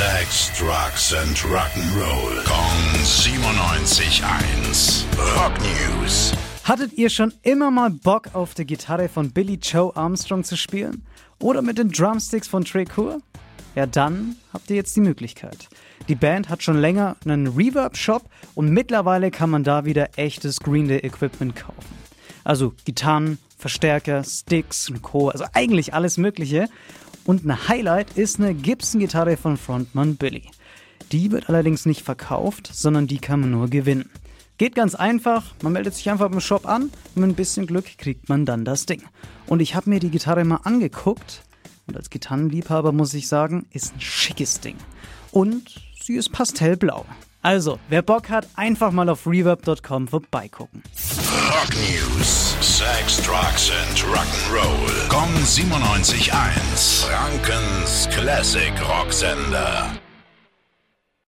Sex, Drugs and Rock'n'Roll. Kong 97.1. Rock News. Hattet ihr schon immer mal Bock auf die Gitarre von Billy Joe Armstrong zu spielen? Oder mit den Drumsticks von Trey Cool? Ja, dann habt ihr jetzt die Möglichkeit. Die Band hat schon länger einen Reverb-Shop und mittlerweile kann man da wieder echtes Green Day Equipment kaufen. Also Gitarren, Verstärker, Sticks und Co. Also eigentlich alles Mögliche. Und ein Highlight ist eine Gibson-Gitarre von Frontman Billy. Die wird allerdings nicht verkauft, sondern die kann man nur gewinnen. Geht ganz einfach, man meldet sich einfach im Shop an und mit ein bisschen Glück kriegt man dann das Ding. Und ich habe mir die Gitarre mal angeguckt und als Gitarrenliebhaber muss ich sagen, ist ein schickes Ding. Und sie ist pastellblau. Also, wer Bock hat, einfach mal auf reverb.com vorbeigucken. Rock News. Sex, Drugs and Rock'n'Roll. Kong 97.1. Frankens Classic Rocksender.